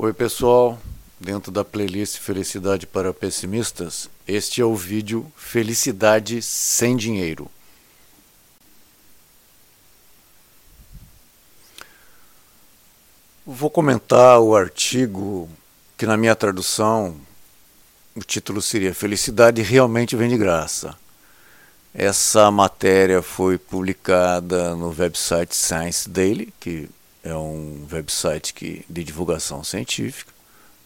Oi pessoal, dentro da playlist Felicidade para Pessimistas, este é o vídeo Felicidade sem Dinheiro. Vou comentar o artigo que na minha tradução o título seria Felicidade realmente vem de graça. Essa matéria foi publicada no website Science Daily, que é um website que, de divulgação científica,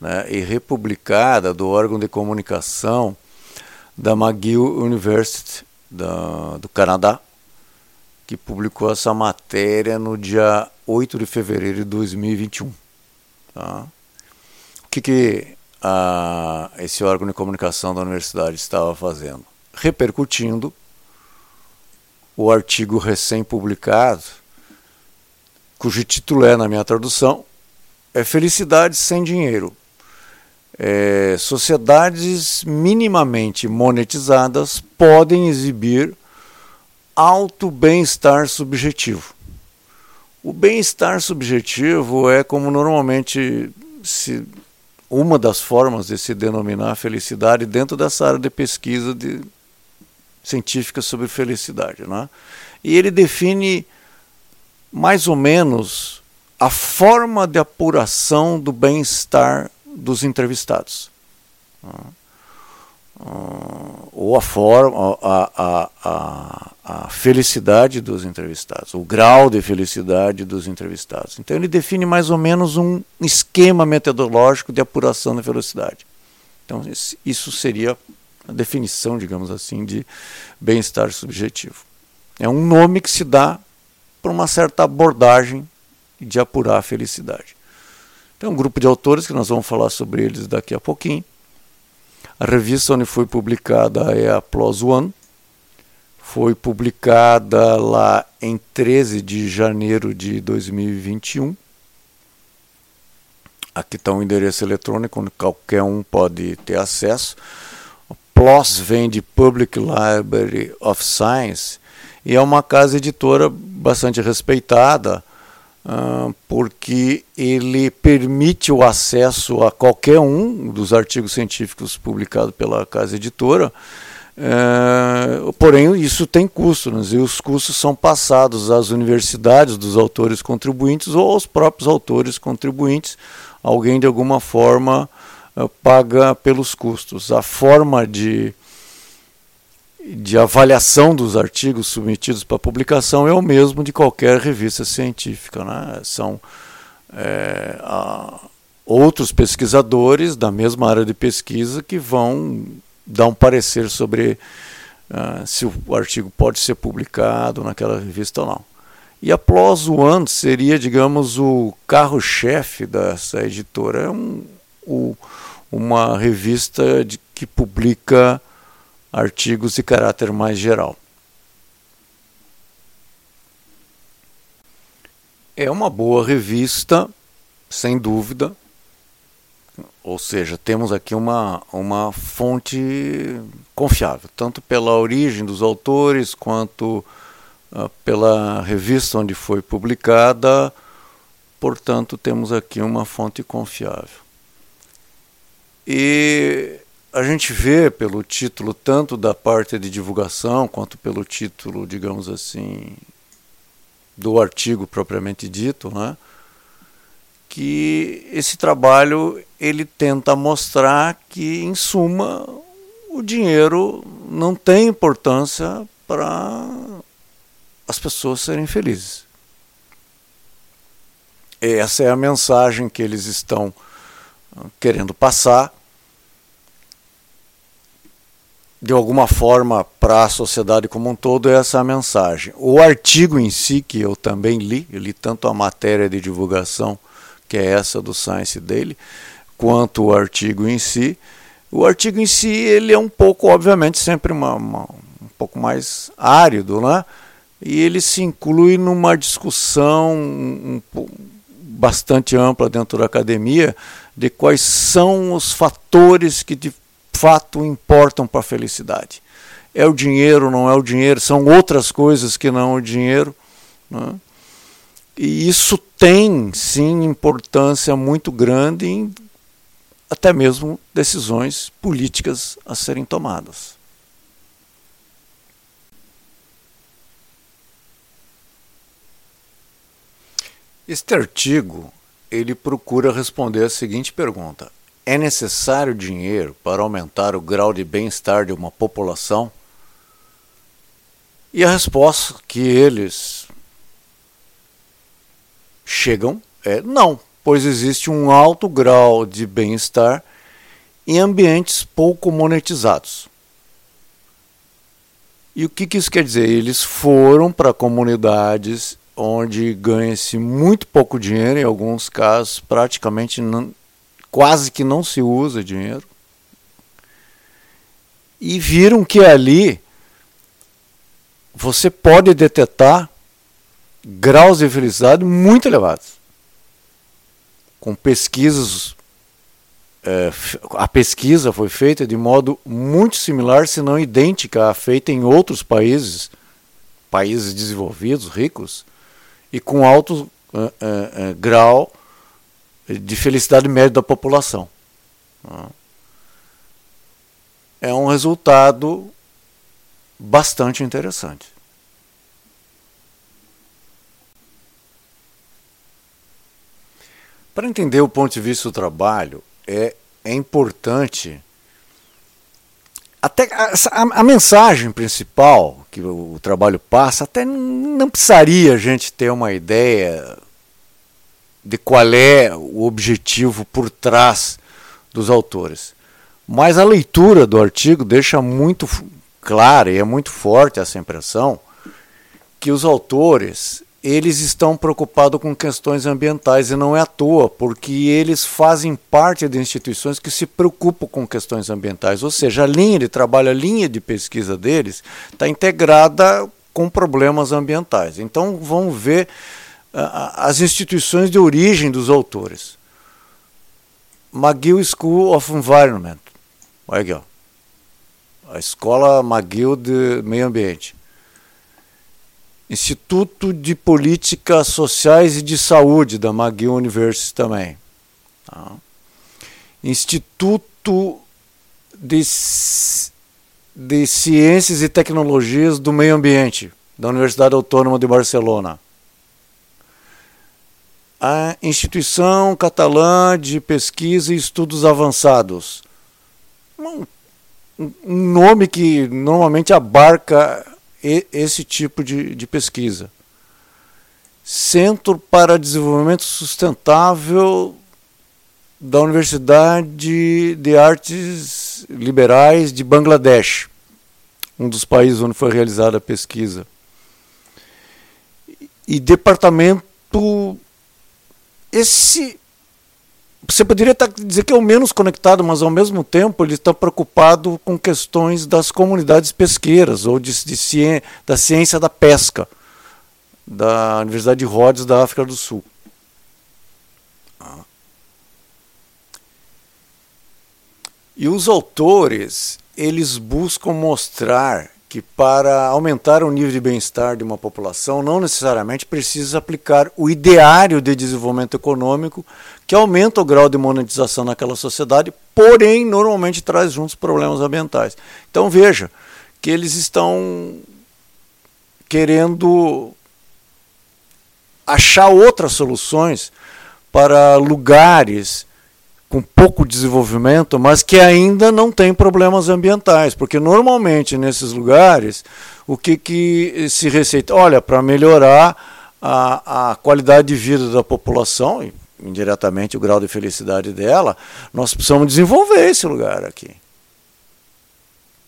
né, e republicada do órgão de comunicação da McGill University da, do Canadá, que publicou essa matéria no dia 8 de fevereiro de 2021. Tá? O que, que a, esse órgão de comunicação da universidade estava fazendo? Repercutindo o artigo recém-publicado cujo título é, na minha tradução, é Felicidade sem Dinheiro. É, sociedades minimamente monetizadas podem exibir alto bem-estar subjetivo. O bem-estar subjetivo é como normalmente se uma das formas de se denominar felicidade dentro dessa área de pesquisa de, científica sobre felicidade, né? E ele define mais ou menos a forma de apuração do bem-estar dos entrevistados. ou a forma, a, a, a, a, felicidade dos entrevistados, o grau de felicidade dos entrevistados. Então ele define mais ou menos um esquema metodológico de apuração da felicidade. Então isso seria a definição, digamos assim, de bem-estar subjetivo. É um nome que se dá por uma certa abordagem de apurar a felicidade. Tem um grupo de autores que nós vamos falar sobre eles daqui a pouquinho. A revista onde foi publicada é a PLOS ONE. Foi publicada lá em 13 de janeiro de 2021. Aqui está um endereço eletrônico onde qualquer um pode ter acesso. PLOS vem de Public Library of Science e é uma casa editora bastante respeitada, porque ele permite o acesso a qualquer um dos artigos científicos publicados pela casa editora. Uh, porém, isso tem custos, e os custos são passados às universidades dos autores contribuintes ou aos próprios autores contribuintes. Alguém, de alguma forma, uh, paga pelos custos. A forma de de avaliação dos artigos submetidos para publicação é o mesmo de qualquer revista científica. Né? São é, outros pesquisadores da mesma área de pesquisa que vão dar um parecer sobre uh, se o artigo pode ser publicado naquela revista ou não. E a PLOS ONE seria, digamos, o carro-chefe dessa editora. É um, o, uma revista de, que publica artigos de caráter mais geral. É uma boa revista, sem dúvida, ou seja, temos aqui uma, uma fonte confiável, tanto pela origem dos autores quanto uh, pela revista onde foi publicada, portanto, temos aqui uma fonte confiável. E a gente vê pelo título, tanto da parte de divulgação, quanto pelo título, digamos assim, do artigo propriamente dito, né, que esse trabalho ele tenta mostrar que, em suma, o dinheiro não tem importância para as pessoas serem felizes. Essa é a mensagem que eles estão querendo passar de alguma forma para a sociedade como um todo é essa a mensagem. O artigo em si, que eu também li, eu li tanto a matéria de divulgação, que é essa do Science Daily, quanto o artigo em si. O artigo em si, ele é um pouco, obviamente, sempre uma, uma, um pouco mais árido, né? E ele se inclui numa discussão um, um, bastante ampla dentro da academia de quais são os fatores que fato importam para a felicidade. É o dinheiro, não é o dinheiro, são outras coisas que não o dinheiro. Né? E isso tem sim importância muito grande em até mesmo decisões políticas a serem tomadas. Este artigo ele procura responder a seguinte pergunta: é necessário dinheiro para aumentar o grau de bem-estar de uma população? E a resposta que eles chegam é não, pois existe um alto grau de bem-estar em ambientes pouco monetizados. E o que, isso quer dizer? Eles foram para comunidades onde ganha-se muito pouco dinheiro, em alguns casos praticamente não, quase que não se usa dinheiro, e viram que ali você pode detectar graus de felicidade muito elevados. Com pesquisas, é, a pesquisa foi feita de modo muito similar, se não idêntica à feita em outros países, países desenvolvidos, ricos, e com alto grau de felicidade média da população. É um resultado bastante interessante. Para entender o ponto de vista do trabalho, é, é importante. Até a, a, a, mensagem principal que o, o trabalho passa, até não precisaria a gente ter uma ideia de qual é o objetivo por trás dos autores. Mas a leitura do artigo deixa muito clara e é muito forte essa impressão que os autores eles estão preocupados com questões ambientais e não é à toa, porque eles fazem parte de instituições que se preocupam com questões ambientais, ou seja, a linha de trabalho, a linha de pesquisa deles está integrada com problemas ambientais. Então vamos ver as instituições de origem dos autores. McGill School of Environment, olha aqui, ó. a escola McGill de meio ambiente. Instituto de Políticas Sociais e de Saúde, da McGill University também. Tá? Instituto de, de Ciências e Tecnologias do Meio Ambiente, da Universidade Autônoma de Barcelona. A Instituição Catalã de Pesquisa e Estudos Avançados. Um, nome que normalmente abarca esse tipo de, de pesquisa. Centro para Desenvolvimento Sustentável da Universidade de Artes Liberais de Bangladesh, um dos países onde foi realizada a pesquisa. E departamento. Esse você poderia dizer que é o menos conectado, mas ao mesmo tempo ele está preocupado com questões das comunidades pesqueiras ou de, de ciência, da ciência da pesca da Universidade de Rhodes da África do Sul. E os autores, eles buscam mostrar que para aumentar o nível de bem-estar de uma população não necessariamente precisa aplicar o ideário de desenvolvimento econômico que aumenta o grau de monetização naquela sociedade, porém normalmente traz juntos problemas ambientais. Então veja que eles estão querendo achar outras soluções para lugares com pouco desenvolvimento, mas que ainda não tem problemas ambientais, porque normalmente nesses lugares o que, que se receita? Olha, para melhorar a, a qualidade de vida da população, e indiretamente o grau de felicidade dela, nós precisamos desenvolver esse lugar aqui.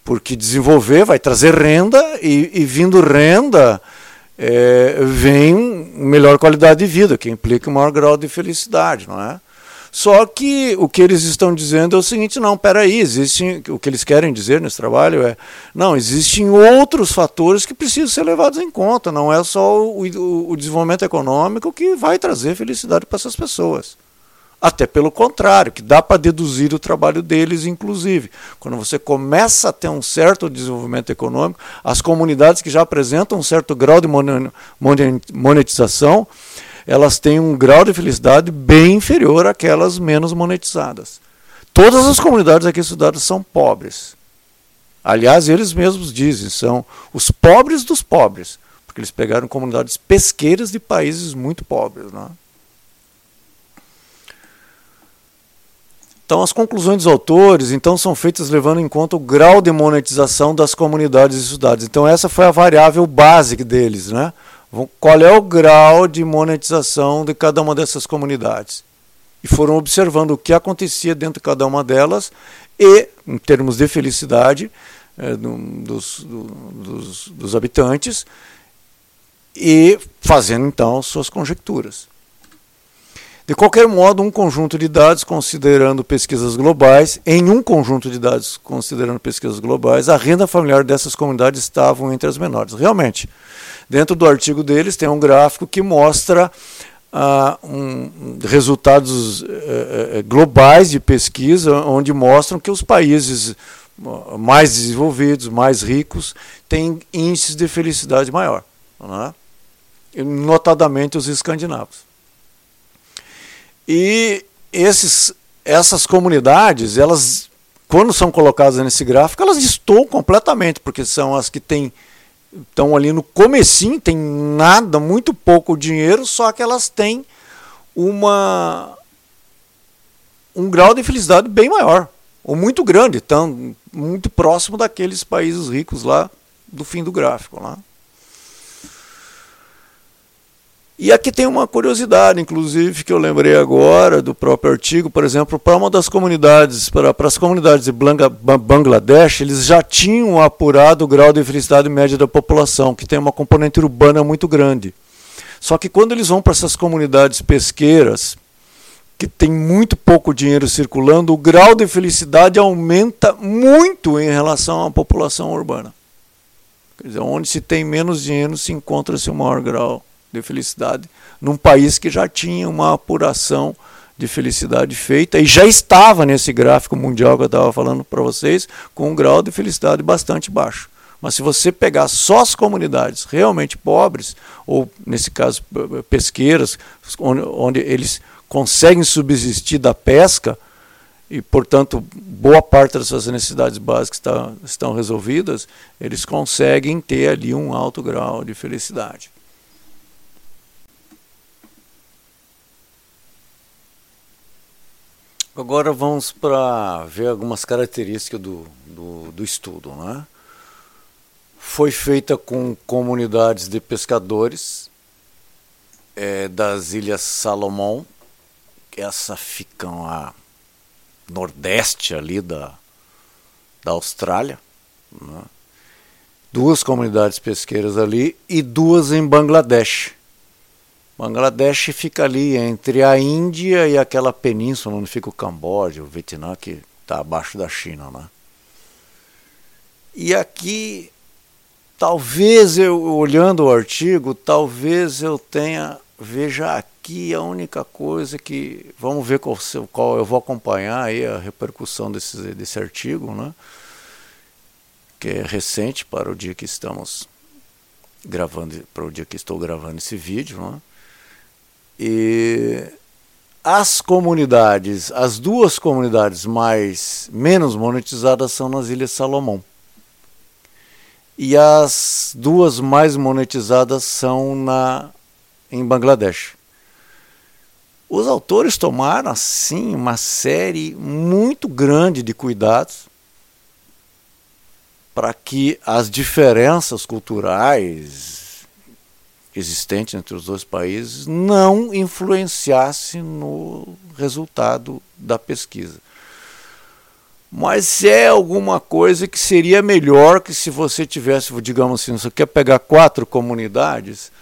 Porque desenvolver vai trazer renda e, e vindo renda é, vem melhor qualidade de vida, que implica maior grau de felicidade, não é? Só que o que eles estão dizendo é o seguinte: não, peraí, existe, o que eles querem dizer nesse trabalho é: não, existem outros fatores que precisam ser levados em conta, não é só o, o, o desenvolvimento econômico que vai trazer felicidade para essas pessoas. Até pelo contrário, que dá para deduzir o trabalho deles, inclusive. Quando você começa a ter um certo desenvolvimento econômico, as comunidades que já apresentam um certo grau de monetização elas têm um grau de felicidade bem inferior àquelas menos monetizadas. Todas as comunidades aqui estudadas são pobres. Aliás, eles mesmos dizem, são os pobres dos pobres, porque eles pegaram comunidades pesqueiras de países muito pobres. Né? Então, as conclusões dos autores então são feitas levando em conta o grau de monetização das comunidades estudadas. Então, essa foi a variável básica deles, né? Qual é o grau de monetização de cada uma dessas comunidades? E foram observando o que acontecia dentro de cada uma delas e, em termos de felicidade é, dos, do, dos, dos habitantes, e fazendo então suas conjecturas. De qualquer modo, um conjunto de dados considerando pesquisas globais, em um conjunto de dados considerando pesquisas globais, a renda familiar dessas comunidades estavam entre as menores. Realmente, dentro do artigo deles tem um gráfico que mostra ah, um, resultados eh, eh, globais de pesquisa, onde mostram que os países ah, mais desenvolvidos, mais ricos, têm índices de felicidade maior. Né? Notadamente os escandinavos. E esses, essas comunidades, elas, quando são colocadas nesse gráfico, elas destoam completamente, porque são as que têm estão ali no comecinho, tem nada, muito pouco dinheiro, só que elas têm uma um grau de felicidade bem maior, ou muito grande, tão muito próximo daqueles países ricos lá do fim do gráfico lá. E aqui tem uma curiosidade, inclusive, que eu lembrei agora do próprio artigo, por exemplo, para uma das comunidades, para, para as comunidades de Bangladesh, eles já tinham apurado o grau de felicidade média da população, que tem uma componente urbana muito grande. Só que quando eles vão para essas comunidades pesqueiras, que tem muito pouco dinheiro circulando, o grau de felicidade aumenta muito em relação à população urbana. Quer dizer, onde se tem menos dinheiro se encontra-se o maior grau de felicidade num país que já tinha uma apuração de felicidade feita e já estava nesse gráfico mundial que eu estava falando para vocês com um grau de felicidade bastante baixo. Mas se você pegar só as comunidades realmente pobres, ou nesse caso pesqueiras, onde, onde eles conseguem subsistir da pesca, e portanto boa parte das suas necessidades básicas está, estão resolvidas, eles conseguem ter ali um alto grau de felicidade. Agora vamos para ver algumas características do, do, do estudo. Né? Foi feita com comunidades de pescadores é, das Ilhas Salomão, que essa ficam a nordeste ali da, da Austrália. Né? Duas comunidades pesqueiras ali e duas em Bangladesh Bangladesh fica ali entre a Índia e aquela península onde fica o Camboja, o Vietnã, que está abaixo da China. Né? E aqui, talvez eu, olhando o artigo, talvez eu tenha, veja aqui a única coisa que, vamos ver qual, qual eu vou acompanhar aí a repercussão desse, desse artigo, né? que é recente para o dia que estamos gravando, para o dia que estou gravando esse vídeo, né? E as comunidades, as duas comunidades mais menos monetizadas são nas Ilhas Salomão. E as duas mais monetizadas são na em Bangladesh. Os autores tomaram assim uma série muito grande de cuidados para que as diferenças culturais, existente entre os dois países não influenciasse no resultado da pesquisa. Mas é alguma coisa que seria melhor que se você tivesse, digamos assim, você quer pegar quatro comunidades,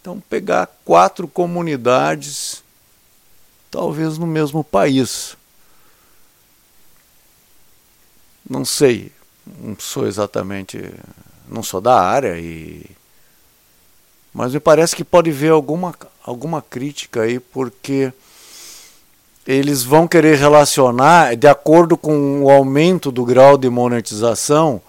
então pegar quatro comunidades, talvez no mesmo país. Não sei, não sou exatamente, não sou da área e mas me parece que pode ver alguma, alguma crítica aí, porque eles vão querer relacionar, de acordo com o aumento do grau de monetização,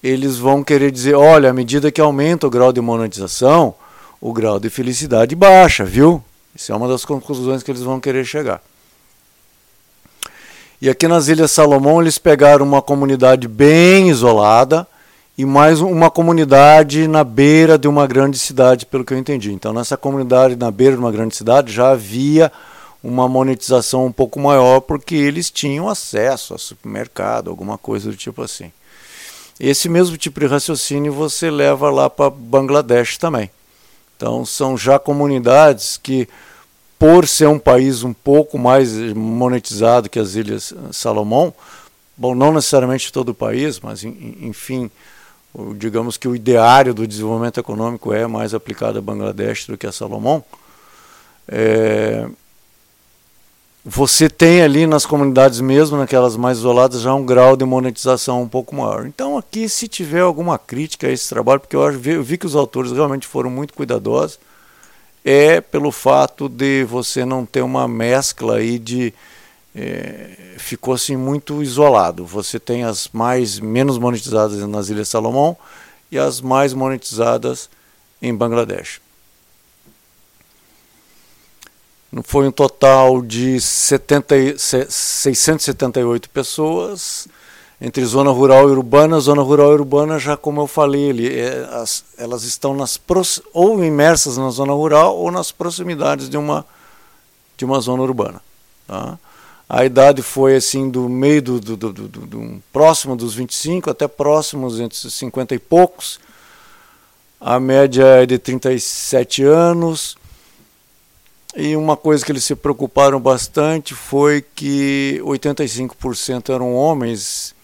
eles vão querer dizer, olha, à medida que aumenta o grau de monetização, o grau de felicidade baixa, viu? Isso é uma das conclusões que eles vão querer chegar. E aqui nas Ilhas Salomão eles pegaram uma comunidade bem isolada e mais uma comunidade na beira de uma grande cidade, pelo que eu entendi. Então nessa comunidade na beira de uma grande cidade já havia uma monetização um pouco maior porque eles tinham acesso a supermercado, alguma coisa do tipo assim. Esse mesmo tipo de raciocínio você leva lá para Bangladesh também. Então são já comunidades que por ser um país um pouco mais monetizado que as Ilhas Salomão, bom, não necessariamente todo o país, mas enfim, digamos que o ideário do desenvolvimento econômico é mais aplicado a Bangladesh do que a Salomão. É, você tem ali nas comunidades mesmo, naquelas mais isoladas, já um grau de monetização um pouco maior. Então aqui, se tiver alguma crítica a esse trabalho, porque eu, eu vi que os autores realmente foram muito cuidadosos, é pelo fato de você não ter uma mescla aí de é, ficou assim muito isolado. Você tem as mais menos monetizadas nas Ilhas Salomão e as mais monetizadas em Bangladesh. Foi um total de 70, 678 pessoas entre zona rural e urbana. Zona rural e urbana, já como eu falei, é, as, elas estão nas ou imersas na zona rural ou nas proximidades de uma, de uma zona urbana. Tá? A idade foi assim do meio do, do, do, do, do próximo dos 25 até próximos entre 50 e poucos. A média é de 37 anos. E uma coisa que eles se preocuparam bastante foi que 85% eram homens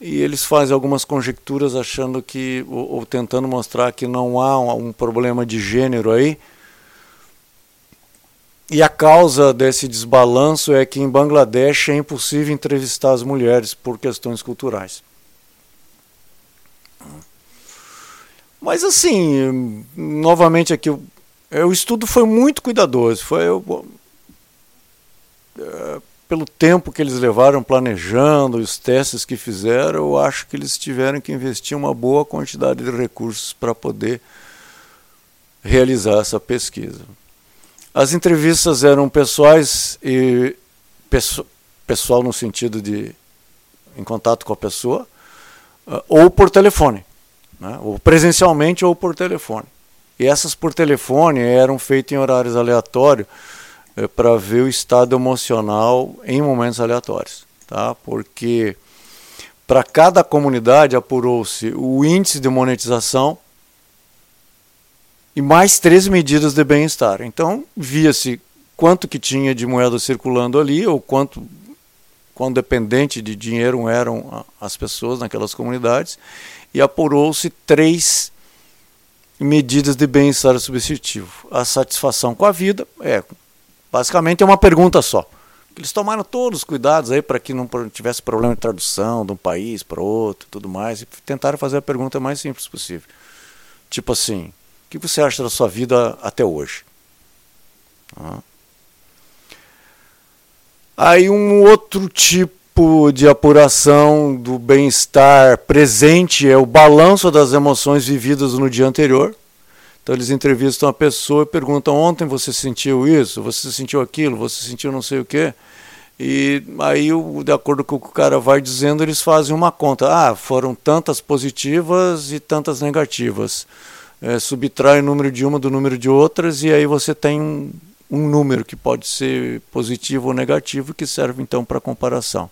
e eles fazem algumas conjecturas achando que, ou, ou, tentando mostrar que não há um, um problema de gênero aí. E a causa desse desbalanço é que em Bangladesh é impossível entrevistar as mulheres por questões culturais. Mas assim, novamente aqui, o, estudo foi muito cuidadoso. Foi, eu, é, pelo tempo que eles levaram planejando, os testes que fizeram, eu acho que eles tiveram que investir uma boa quantidade de recursos para poder realizar essa pesquisa. As entrevistas eram pessoais e pessoal no sentido de em contato com a pessoa, ah, ou por telefone, né? ou presencialmente ou por telefone. E essas por telefone eram feitas em horários aleatórios é, para ver o estado emocional em momentos aleatórios, tá? Porque para cada comunidade apurou-se o índice de monetização e mais três medidas de bem-estar. Então via-se quanto que tinha de moeda circulando ali ou quanto quão dependente de dinheiro eram as pessoas naquelas comunidades e apurou-se três medidas de bem-estar substitutivo. A satisfação com a vida, é, Basicamente é uma pergunta só. Eles tomaram todos os cuidados aí para que não tivesse problema de tradução de um país para outro tudo mais. E tentaram fazer a pergunta mais simples possível. Tipo assim, que você acha da sua vida até hoje? Aí um outro tipo de apuração do bem-estar presente é o balanço das emoções vividas no dia anterior. Então eles entrevistam a pessoa e perguntam: ontem você sentiu isso, você sentiu aquilo, você sentiu não sei o quê. E aí, de acordo com o que o cara vai dizendo, eles fazem uma conta. Ah, foram tantas positivas e tantas negativas. É, subtrai o número de uma do número de outras e aí você tem um, número que pode ser positivo ou negativo que serve então para comparação.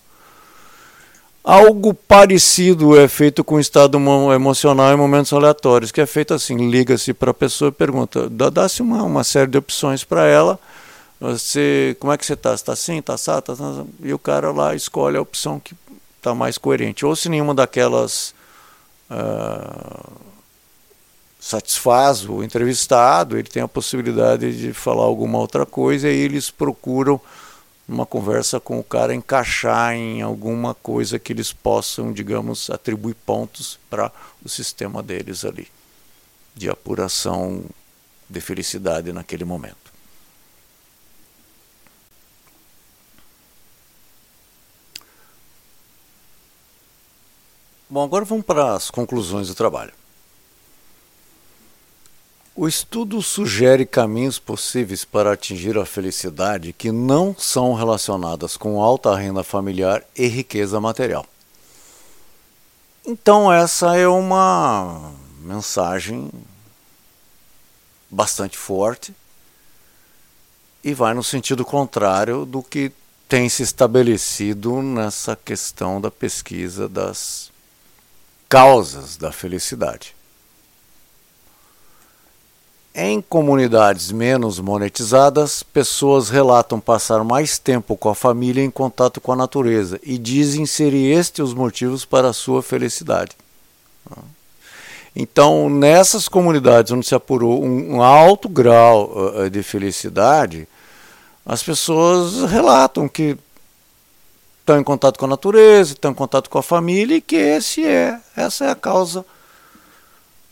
Algo parecido é feito com o estado emocional em momentos aleatórios, que é feito assim, liga-se para a pessoa e pergunta, dá-se uma, uma série de opções para ela, você, como é que você está? Está assim, está assado? Tá, e o cara lá escolhe a opção que está mais coerente. Ou se nenhuma daquelas uh, satisfaz o entrevistado, ele tem a possibilidade de falar alguma outra coisa e eles procuram numa conversa com o cara encaixar em alguma coisa que eles possam, digamos, atribuir pontos para o sistema deles ali, de apuração de felicidade naquele momento. Bom, agora vamos para as conclusões do trabalho. O estudo sugere caminhos possíveis para atingir a felicidade que não são relacionadas com alta renda familiar e riqueza material. Então, essa é uma mensagem bastante forte e vai no sentido contrário do que tem se estabelecido nessa questão da pesquisa das causas da felicidade. Em comunidades menos monetizadas, pessoas relatam passar mais tempo com a família em contato com a natureza e dizem ser estes os motivos para a sua felicidade. Então, nessas comunidades onde se apurou um alto grau uh, de felicidade, as pessoas relatam que estão em contato com a natureza, estão em contato com a família e que esse é, essa é a causa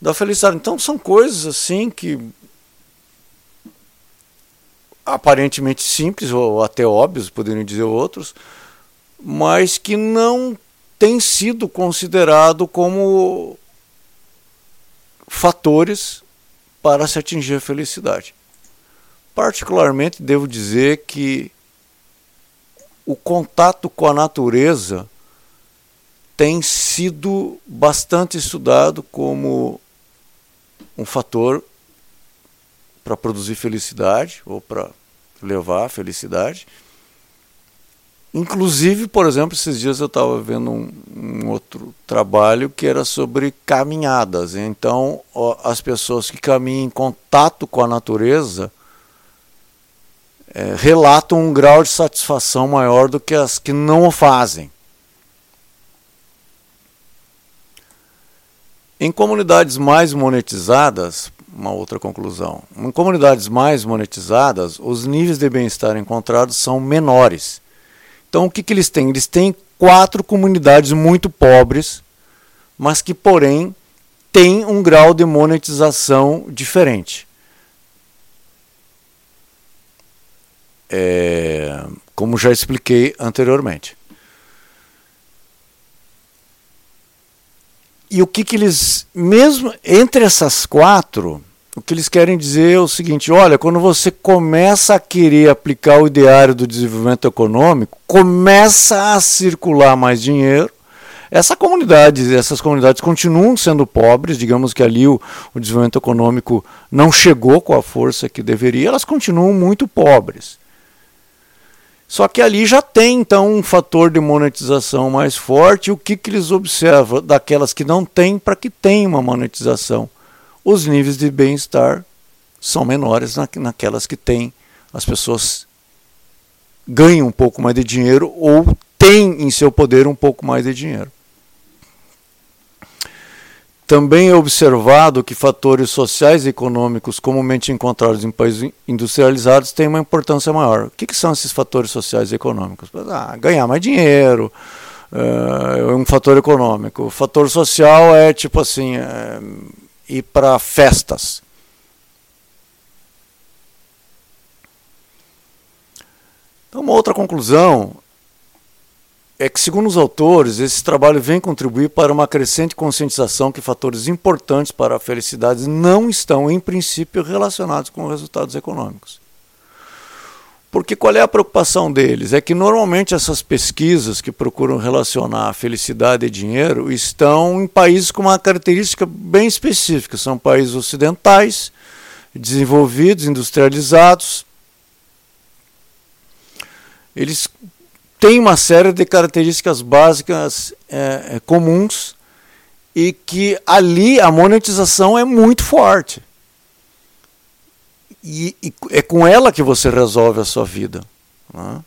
da felicidade. Então são coisas assim que aparentemente simples ou até óbvios, poderiam dizer outros, mas que não tem sido considerado como fatores para se atingir a felicidade. Particularmente devo dizer que o contato com a natureza tem sido bastante estudado como um fator para produzir felicidade ou para levar a felicidade. Inclusive, por exemplo, esses dias eu estava vendo um, um, outro trabalho que era sobre caminhadas. Então, ó, as pessoas que caminham em contato com a natureza é, relatam um grau de satisfação maior do que as que não o fazem. Em comunidades mais monetizadas, uma outra conclusão, em comunidades mais monetizadas, os níveis de bem-estar encontrados são menores. Então, o que, que eles têm? Eles têm quatro comunidades muito pobres, mas que, porém, têm um grau de monetização diferente. É, como já expliquei anteriormente. E o que, que eles, mesmo entre essas quatro, o que eles querem dizer é o seguinte: olha, quando você começa a querer aplicar o ideário do desenvolvimento econômico, começa a circular mais dinheiro. Essa comunidade, essas comunidades continuam sendo pobres, digamos que ali o, o desenvolvimento econômico não chegou com a força que deveria, elas continuam muito pobres. Só que ali já tem então um fator de monetização mais forte. O que, que eles observam daquelas que não têm para que tenham uma monetização? Os níveis de bem-estar são menores na, naquelas que têm. As pessoas ganham um pouco mais de dinheiro ou têm em seu poder um pouco mais de dinheiro. Também é observado que fatores sociais e econômicos comumente encontrados em países industrializados têm uma importância maior. O que, que são esses fatores sociais e econômicos? Ah, ganhar mais dinheiro é um fator econômico. O fator social é tipo assim, é, ir para festas. Então, uma outra conclusão é que, segundo os autores, esse trabalho vem contribuir para uma crescente conscientização que fatores importantes para a felicidade não estão, em princípio, relacionados com resultados econômicos. Porque qual é a preocupação deles? É que normalmente essas pesquisas que procuram relacionar felicidade e dinheiro estão em países com uma característica bem específica. São países ocidentais, desenvolvidos, industrializados. Eles tem uma série de características básicas é, é, comuns e que ali a monetização é muito forte. E, e é com ela que você resolve a sua vida. Né?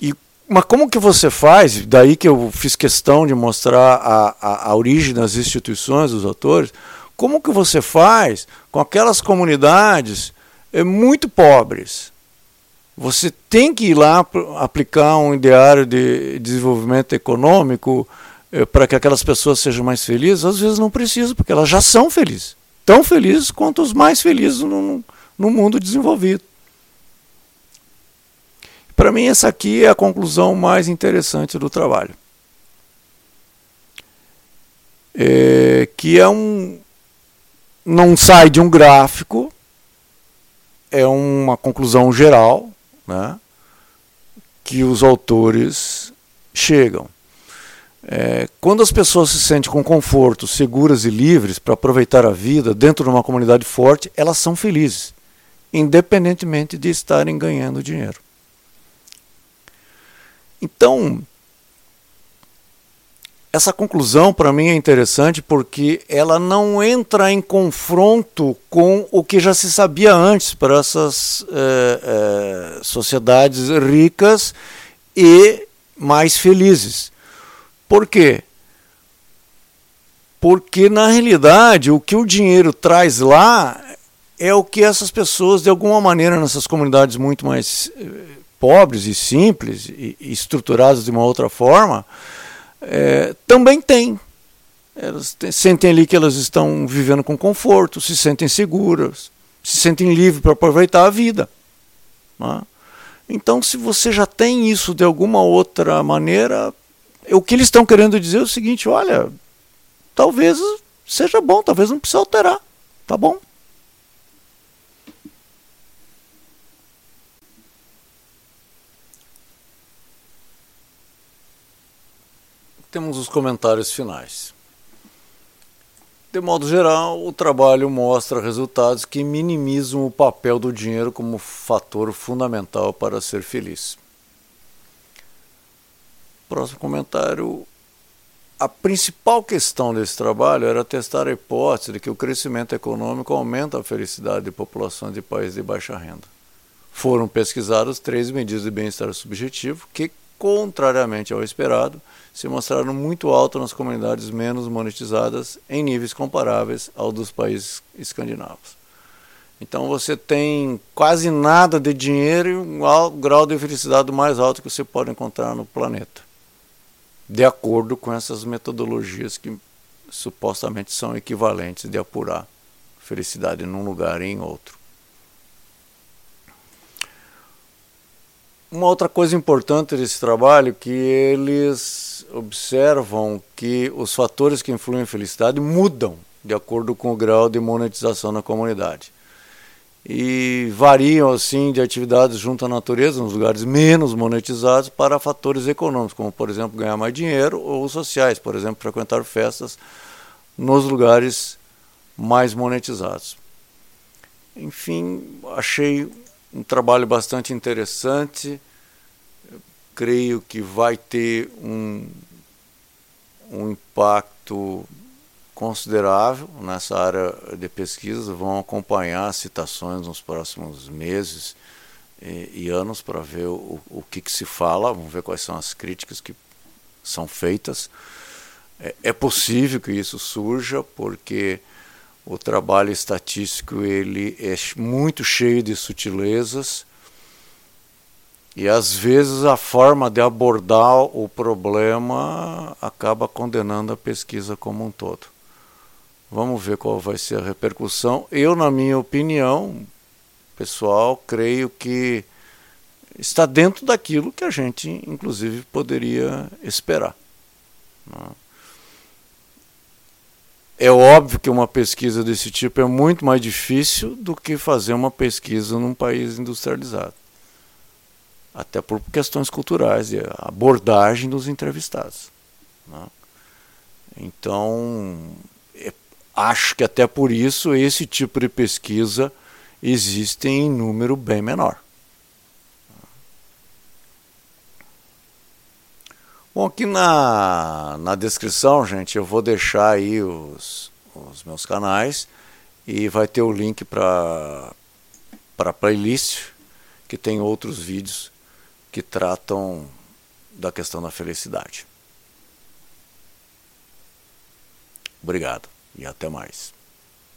E, mas como que você faz? Daí que eu fiz questão de mostrar a, a, a origem das instituições, dos autores. Como que você faz com aquelas comunidades é, muito pobres? Você tem que ir lá aplicar um ideário de desenvolvimento econômico eh, para que aquelas pessoas sejam mais felizes? Às vezes não precisa, porque elas já são felizes. Tão felizes quanto os mais felizes no, no mundo desenvolvido. Para mim, essa aqui é a conclusão mais interessante do trabalho. É, que é um, não sai de um gráfico, é uma conclusão geral né, que os autores chegam. É, quando as pessoas se sentem com conforto, seguras e livres para aproveitar a vida dentro de uma comunidade forte, elas são felizes, independentemente de estarem ganhando dinheiro. Então, essa conclusão para mim é interessante porque ela não entra em confronto com o que já se sabia antes para essas é, é, sociedades ricas e mais felizes. Por quê? Porque na realidade o que o dinheiro traz lá é o que essas pessoas, de alguma maneira, nessas comunidades muito mais eh, pobres e simples e estruturadas de uma outra forma, é, também têm. Elas sentem ali que elas estão vivendo com conforto, se sentem seguras, se sentem livres para aproveitar a vida. Né? Então, se você já tem isso de alguma outra maneira, o que eles estão querendo dizer é o seguinte: olha, talvez seja bom, talvez não precise alterar, tá bom? Temos os comentários finais. De modo geral, o trabalho mostra resultados que minimizam o papel do dinheiro como fator fundamental para ser feliz. Próximo comentário. A principal questão desse trabalho era testar a hipótese de que o crescimento econômico aumenta a felicidade de populações de países de baixa renda. Foram pesquisadas três medidas de bem-estar subjetivo que, contrariamente ao esperado, se mostraram muito altas nas comunidades menos monetizadas em níveis comparáveis ao dos países escandinavos. Então você tem quase nada de dinheiro e um grau de felicidade mais alto que você pode encontrar no planeta de acordo com essas metodologias que supostamente são equivalentes de apurar felicidade num lugar e em outro. Uma outra coisa importante desse trabalho é que eles observam que os fatores que influem a felicidade mudam de acordo com o grau de monetização na comunidade e variam assim de atividades junto à natureza, nos lugares menos monetizados, para fatores econômicos, como por exemplo ganhar mais dinheiro, ou sociais, por exemplo, frequentar festas nos lugares mais monetizados. Enfim, achei um trabalho bastante interessante. creio que vai ter um, um impacto considerável nessa área de pesquisa, vão acompanhar as citações nos próximos meses e, e anos para ver o, o que, que, se fala, vamos ver quais são as críticas que são feitas. É, é possível que isso surja, porque o trabalho estatístico ele é muito cheio de sutilezas e às vezes a forma de abordar o problema acaba condenando a pesquisa como um todo. Vamos ver qual vai ser a repercussão. Eu, na minha opinião, pessoal, creio que está dentro daquilo que a gente, inclusive, poderia esperar. Né? É óbvio que uma pesquisa desse tipo é muito mais difícil do que fazer uma pesquisa num país industrializado. Até por questões culturais e abordagem dos entrevistados. Né? Então, Acho que até por isso esse tipo de pesquisa existe em número bem menor. Bom, aqui na, na descrição, gente, eu vou deixar aí os, os meus canais e vai ter o link para a playlist, que tem outros vídeos que tratam da questão da felicidade. Obrigado e até mais.